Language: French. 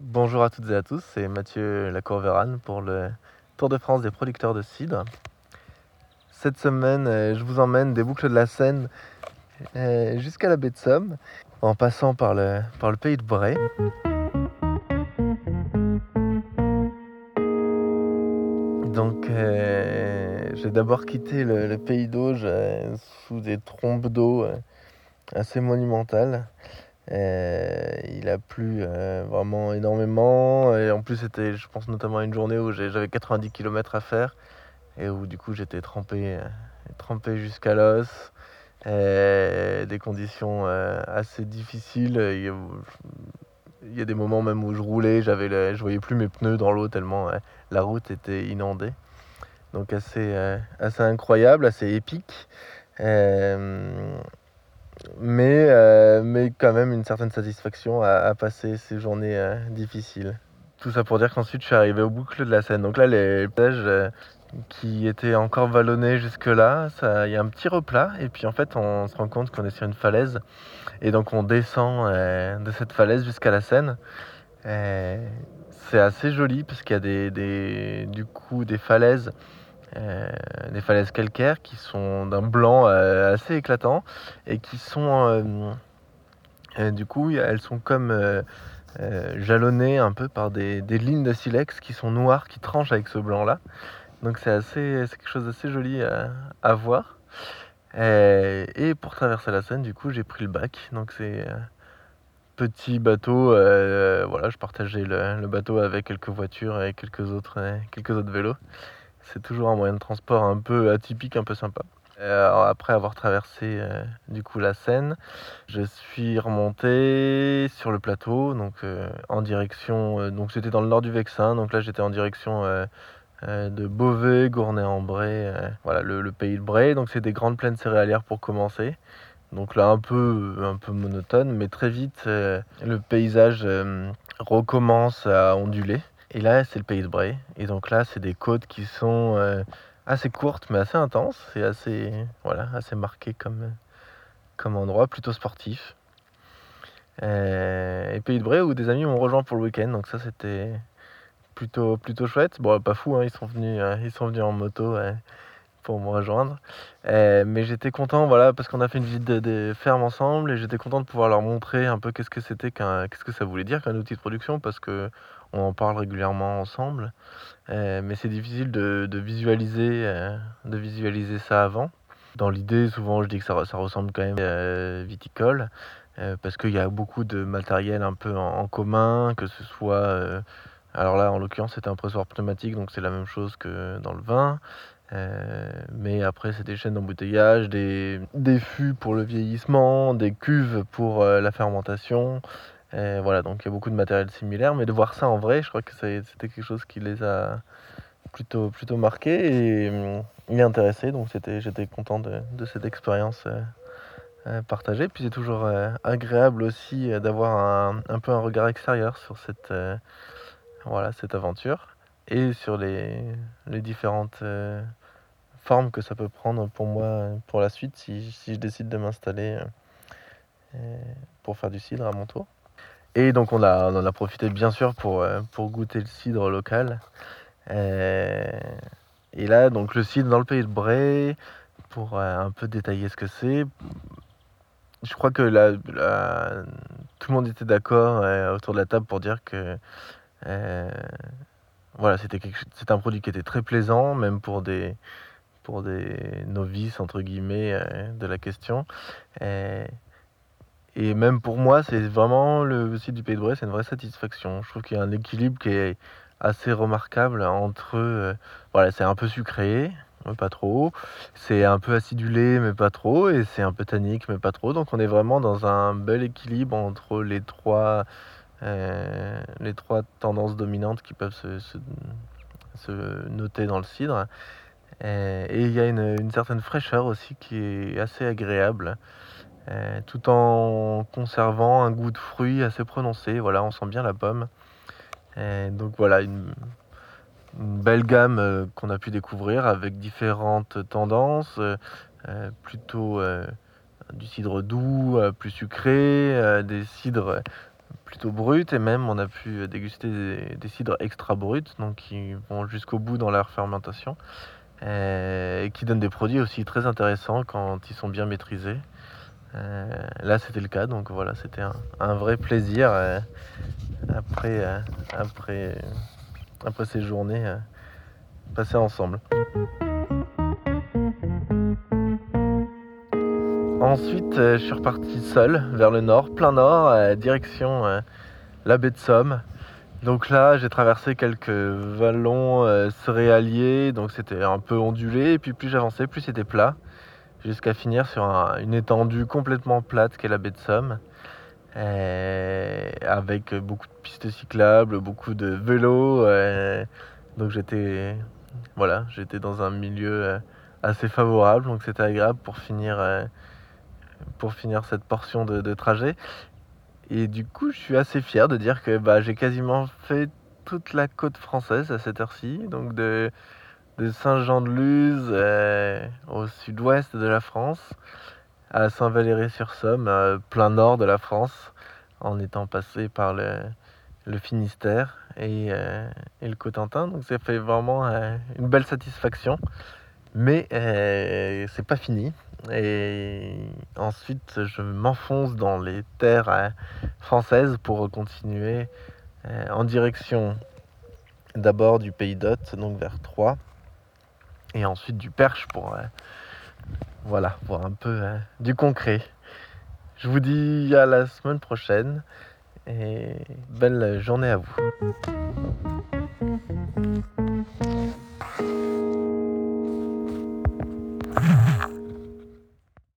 Bonjour à toutes et à tous, c'est Mathieu Lacourverane pour le Tour de France des producteurs de cidre. Cette semaine, euh, je vous emmène des boucles de la Seine euh, jusqu'à la baie de Somme, en passant par le, pays de Bray. Donc, euh, j'ai d'abord quitté le, pays d'Auge sous des trompes d'eau assez monumentales. Euh, il a plu euh, vraiment énormément et en plus c'était je pense notamment une journée où j'avais 90 km à faire et où du coup j'étais trempé, euh, trempé jusqu'à l'os. Des conditions assez difficiles. Il y, a, des moments même où je roulais, j'avais le- je voyais plus mes pneus dans l'eau tellement la route était inondée. Donc assez, assez incroyable, assez épique. Mais, euh, mais quand même une certaine satisfaction à, passer ces journées euh, difficiles. Tout ça pour dire qu'ensuite je suis arrivé au boucle de la Seine. Donc là, les plages euh, qui étaient encore vallonnées jusque-là, il y a un petit replat. Et puis en fait, on se rend compte qu'on est sur une falaise. Et donc on descend de cette falaise jusqu'à la Seine. C'est assez joli parce qu'il y a des, des- du coup des falaises des falaises calcaires qui sont d'un blanc euh, assez éclatant et qui sont euh, euh, du coup elles sont comme euh, euh, jalonnées un peu par des, lignes de silex qui sont noires qui tranchent avec ce blanc là donc c'est assez quelque chose d'assez joli à, voir. Euh, et pour traverser la Seine du coup j'ai pris le bac. Donc c'est euh, petit bateau euh, voilà je partageais le, le bateau avec quelques voitures et quelques autres euh, quelques autres vélos c'est toujours un moyen de transport un peu atypique, un peu sympa. Euh, après avoir traversé euh, du coup la Seine, je suis remonté sur le plateau, donc euh, en direction. donc c'était dans le nord du Vexin, donc là j'étais en direction de Beauvais, Gournay-en-Bray, voilà le, le pays de Bray. Donc c'est des grandes plaines céréalières pour commencer. Donc là un peu un peu monotone, mais très vite le paysage recommence à onduler. Et là, c'est le pays de Bray. Et donc là, c'est des côtes qui sont euh, assez courtes, mais assez intenses. C'est assez, voilà, assez marqué comme, comme endroit, plutôt sportif. Euh, et pays de Bray où des amis m'ont rejoint pour le week-end. Donc ça, c'était plutôt, plutôt chouette. Bon, pas fou, hein, ils, sont venus, euh, ils sont venus en moto euh, pour me rejoindre. Euh, mais j'étais content, voilà, parce qu'on a fait une visite de, de ferme ensemble et j'étais content de pouvoir leur montrer un peu qu'est-ce que c'était, qu'un, qu'est-ce que ça voulait dire qu'un outil de production, parce que on en parle régulièrement ensemble, euh, mais c'est difficile de, visualiser, euh, de visualiser ça avant. Dans l'idée, souvent, je dis que ça, re- ça ressemble quand même à viticole, parce qu'il y a beaucoup de matériel un peu en, commun, que ce soit, alors là, en l'occurrence, c'était un pressoir pneumatique, donc c'est la même chose que dans le vin. Euh, mais après, c'est des chaînes d'embouteillage, des, des fûts pour le vieillissement, des cuves pour euh, la fermentation. Euh, voilà, donc il y a beaucoup de matériel similaire, mais de voir ça en vrai, je crois que c'était quelque chose qui les a plutôt, plutôt marqués et, intéressés. Donc j'étais content de, de cette expérience euh, euh, partagée. Puis c'est toujours euh, agréable aussi euh, d'avoir un, un peu un regard extérieur sur cette, euh, voilà, cette aventure et sur les, les différentes euh, formes que ça peut prendre pour moi pour la suite si, si je décide de m'installer euh, euh, pour faire du cidre à mon tour. Et donc on, a, on en a profité bien sûr pour, pour goûter le cidre local. Et là, donc le cidre dans le pays de Bray, pour un peu détailler ce que c'est. Je crois que la, la- tout le monde était d'accord autour de la table pour dire que voilà, c'était un produit qui était très plaisant, même pour des, pour des novices, entre guillemets, euh, de la question. Euh, et même pour moi, c'est vraiment le site du Pays de Bray, c'est une vraie satisfaction. Je trouve qu'il y a un équilibre qui est assez remarquable entre, euh, voilà, c'est un peu sucré, mais pas trop, c'est un peu acidulé, mais pas trop, et c'est un peu tannique, mais pas trop. Donc on est vraiment dans un bel équilibre entre les trois, les trois tendances dominantes qui peuvent se, noter dans le cidre. Euh, et il y a une, certaine fraîcheur aussi qui est assez agréable. Euh, tout en conservant un goût de fruits assez prononcé. Voilà, on sent bien la pomme. Euh, donc voilà, une, belle gamme euh, qu'on a pu découvrir avec différentes tendances, euh, euh, plutôt euh, du cidre doux, euh, plus sucré, euh, des cidres plutôt brutes et même on a pu déguster des, cidres extra bruts, donc qui vont jusqu'au bout dans leur fermentation et qui donnent des produits aussi très intéressants quand ils sont bien maîtrisés. là, c'était le cas, donc voilà, c'était un, vrai plaisir après, après, après ces journées passées ensemble. Ensuite, euh, je suis reparti seul vers le nord, plein nord, euh, direction euh, la baie de Somme. Donc là, j'ai traversé quelques vallons céréaliers, donc c'était un peu ondulé, et puis plus j'avançais, plus c'était plat, jusqu'à finir sur une étendue complètement plate qu'est la baie de Somme, avec beaucoup de pistes cyclables, beaucoup de vélos. donc j'étais, voilà, j'étais dans un milieu assez favorable, donc c'était agréable pour finir pour finir cette portion de, trajet. Et du coup, je suis assez fier de dire que bah, j'ai quasiment fait toute la côte française à cette heure-ci, donc de, de Saint-Jean-de-Luz euh, au sud-ouest de la France, à Saint-Valéry-sur-Somme, euh, plein nord de la France, en étant passé par le, Finistère et, euh, et, le Cotentin. Donc ça fait vraiment une belle satisfaction. Mais c'est pas fini. Et ensuite, je m'enfonce dans les terres euh, françaises pour continuer euh, en direction d'abord du Pays d'Hôte, donc vers Troyes, et ensuite du Perche pour euh, voilà, voir un peu du concret. Je vous dis à la semaine prochaine et belle journée à vous.